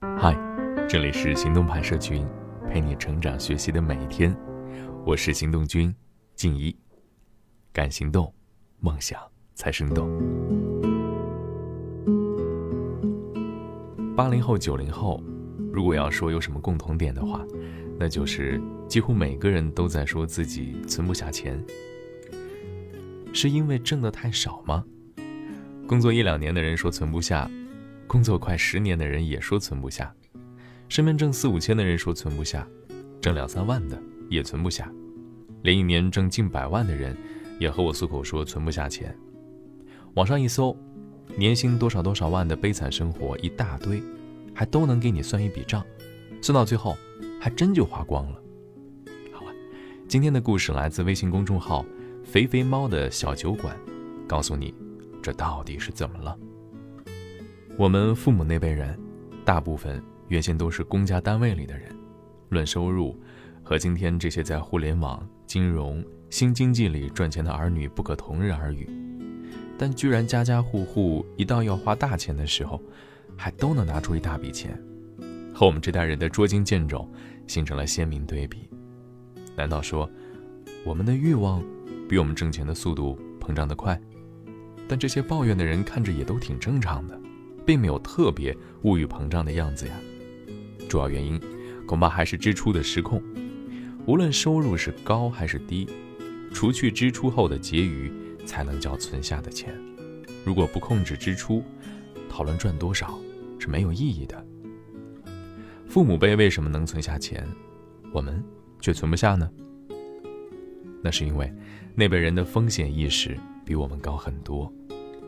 嗨，这里是行动派社群，陪你成长学习的每一天。我是行动君静怡，敢行动，梦想才生动。八零后、九零后，如果要说有什么共同点的话，那就是几乎每个人都在说自己存不下钱。是因为挣的太少吗？工作一两年的人说存不下。工作快十年的人也说存不下，身边挣四五千的人说存不下，挣两三万的也存不下，连一年挣近百万的人也和我诉口说存不下钱。网上一搜，年薪多少多少万的悲惨生活一大堆，还都能给你算一笔账，算到最后还真就花光了。好了，今天的故事来自微信公众号“肥肥猫的小酒馆”，告诉你这到底是怎么了。我们父母那辈人，大部分原先都是公家单位里的人，论收入，和今天这些在互联网、金融、新经济里赚钱的儿女不可同日而语。但居然家家户户一到要花大钱的时候，还都能拿出一大笔钱，和我们这代人的捉襟见肘形成了鲜明对比。难道说，我们的欲望比我们挣钱的速度膨胀得快？但这些抱怨的人看着也都挺正常的。并没有特别物欲膨胀的样子呀，主要原因恐怕还是支出的失控。无论收入是高还是低，除去支出后的结余，才能叫存下的钱。如果不控制支出，讨论赚多少是没有意义的。父母辈为什么能存下钱，我们却存不下呢？那是因为那辈人的风险意识比我们高很多，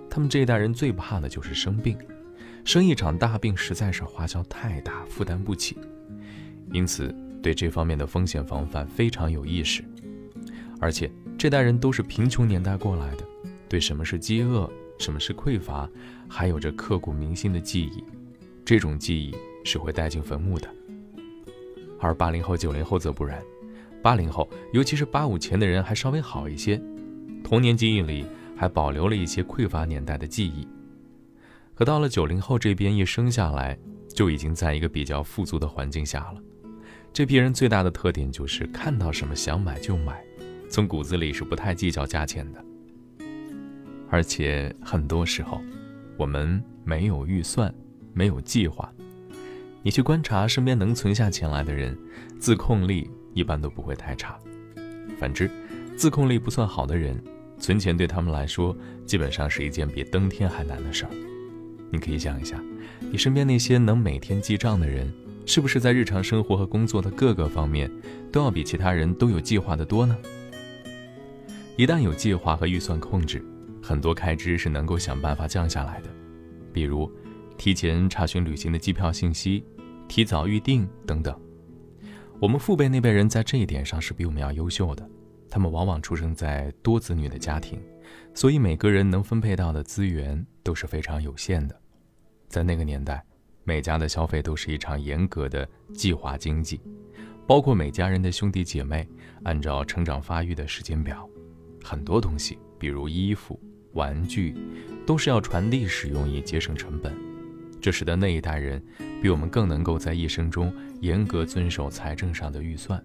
他们这一代人最怕的就是生病。生一场大病实在是花销太大，负担不起，因此对这方面的风险防范非常有意识。而且这代人都是贫穷年代过来的，对什么是饥饿、什么是匮乏，还有着刻骨铭心的记忆。这种记忆是会带进坟墓的。而八零后、九零后则不然，八零后，尤其是八五前的人还稍微好一些，童年记忆里还保留了一些匮乏年代的记忆。可到了九零后这边，一生下来就已经在一个比较富足的环境下了。这批人最大的特点就是看到什么想买就买，从骨子里是不太计较价钱的。而且很多时候，我们没有预算，没有计划。你去观察身边能存下钱来的人，自控力一般都不会太差。反之，自控力不算好的人，存钱对他们来说基本上是一件比登天还难的事儿。你可以想一下，你身边那些能每天记账的人，是不是在日常生活和工作的各个方面，都要比其他人都有计划的多呢？一旦有计划和预算控制，很多开支是能够想办法降下来的，比如提前查询旅行的机票信息，提早预订等等。我们父辈那辈人在这一点上是比我们要优秀的，他们往往出生在多子女的家庭，所以每个人能分配到的资源都是非常有限的。在那个年代，每家的消费都是一场严格的计划经济，包括每家人的兄弟姐妹按照成长发育的时间表，很多东西，比如衣服、玩具，都是要传递使用以节省成本。这使得那一代人比我们更能够在一生中严格遵守财政上的预算。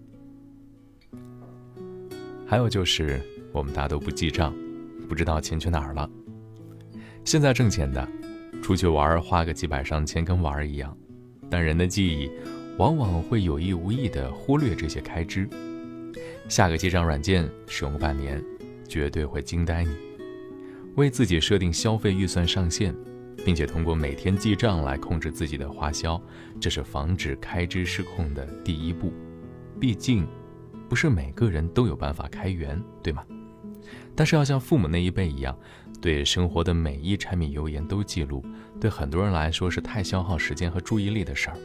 还有就是我们大都不记账，不知道钱去哪儿了。现在挣钱的。出去玩花个几百上千跟玩儿一样，但人的记忆往往会有意无意地忽略这些开支。下个记账软件使用半年，绝对会惊呆你。为自己设定消费预算上限，并且通过每天记账来控制自己的花销，这是防止开支失控的第一步。毕竟，不是每个人都有办法开源，对吗？但是要像父母那一辈一样。对生活的每一柴米油盐都记录，对很多人来说是太消耗时间和注意力的事儿。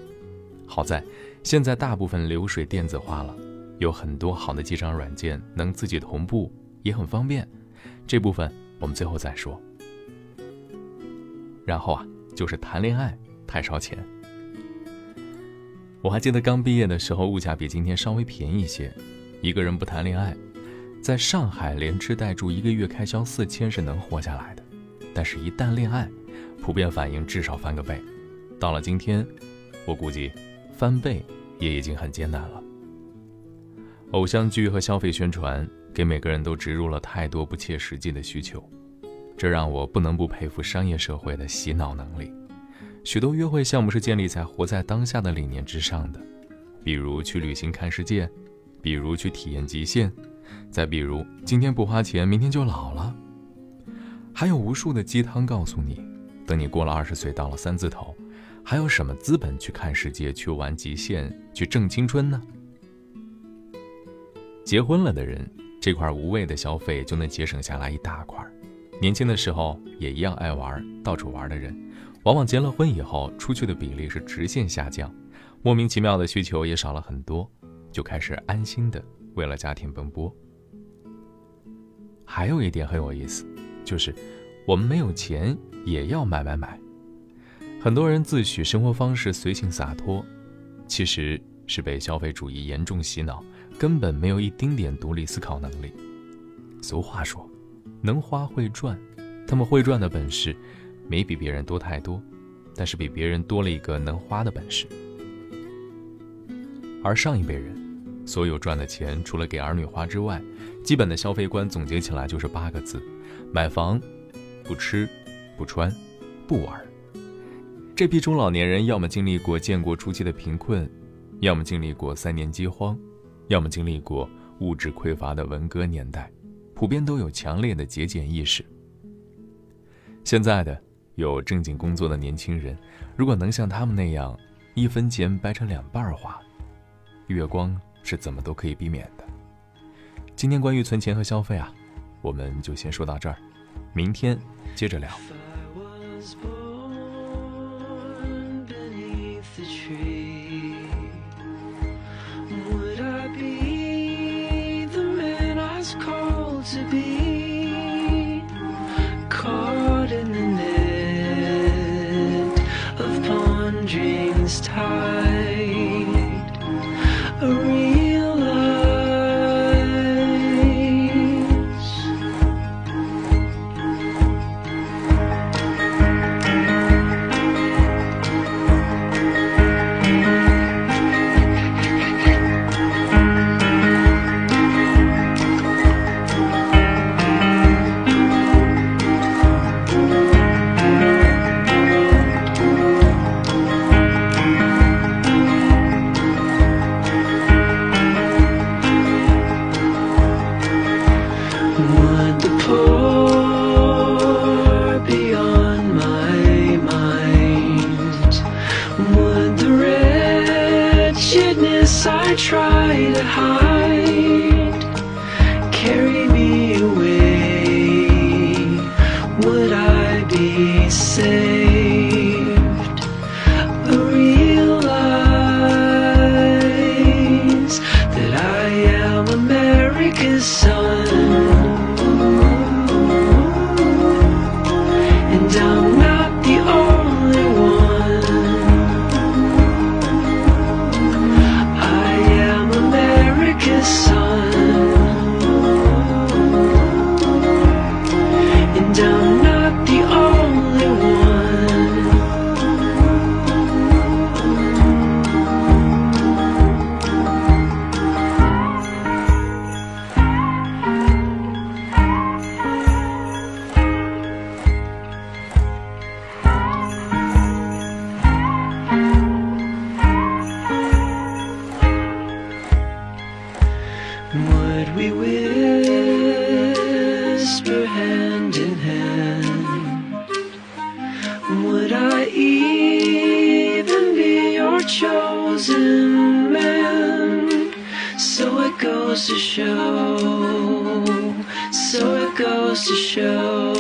好在现在大部分流水电子化了，有很多好的记账软件能自己同步，也很方便。这部分我们最后再说。然后啊，就是谈恋爱太烧钱。我还记得刚毕业的时候，物价比今天稍微便宜一些，一个人不谈恋爱。在上海连吃带住一个月开销四千是能活下来的，但是，一旦恋爱，普遍反应至少翻个倍。到了今天，我估计翻倍也已经很艰难了。偶像剧和消费宣传给每个人都植入了太多不切实际的需求，这让我不能不佩服商业社会的洗脑能力。许多约会项目是建立在活在当下的理念之上的，比如去旅行看世界，比如去体验极限，再比如今天不花钱，明天就老了。还有无数的鸡汤告诉你，等你过了二十岁，到了三字头，还有什么资本去看世界、去玩极限、去挣青春呢？结婚了的人，这块无谓的消费就能节省下来一大块。年轻的时候也一样爱玩、到处玩的人，往往结了婚以后，出去的比例是直线下降，莫名其妙的需求也少了很多，就开始安心的为了家庭奔波。还有一点很有意思，就是我们没有钱也要买买买。很多人自诩生活方式随性洒脱，其实是被消费主义严重洗脑。根本没有一丁点独立思考能力。俗话说，能花会赚，他们会赚的本事，没比别人多太多，但是比别人多了一个能花的本事。而上一辈人，所有赚的钱，除了给儿女花之外，基本的消费观总结起来就是八个字：买房，不吃，不穿，不玩。这批中老年人，要么经历过建国初期的贫困，要么经历过三年饥荒。要么经历过物质匮乏的文革年代，普遍都有强烈的节俭意识。现在的有正经工作的年轻人，如果能像他们那样一分钱掰成两半花，月光是怎么都可以避免的。今天关于存钱和消费啊，我们就先说到这儿，明天接着聊。hand in hand. Would I even be your chosen man? So it goes to show, so it goes to show,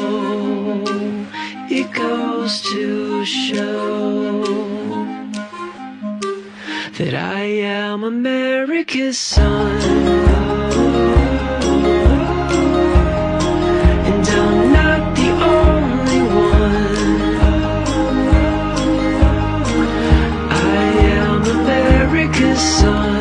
it goes to show that I am America's son. sun.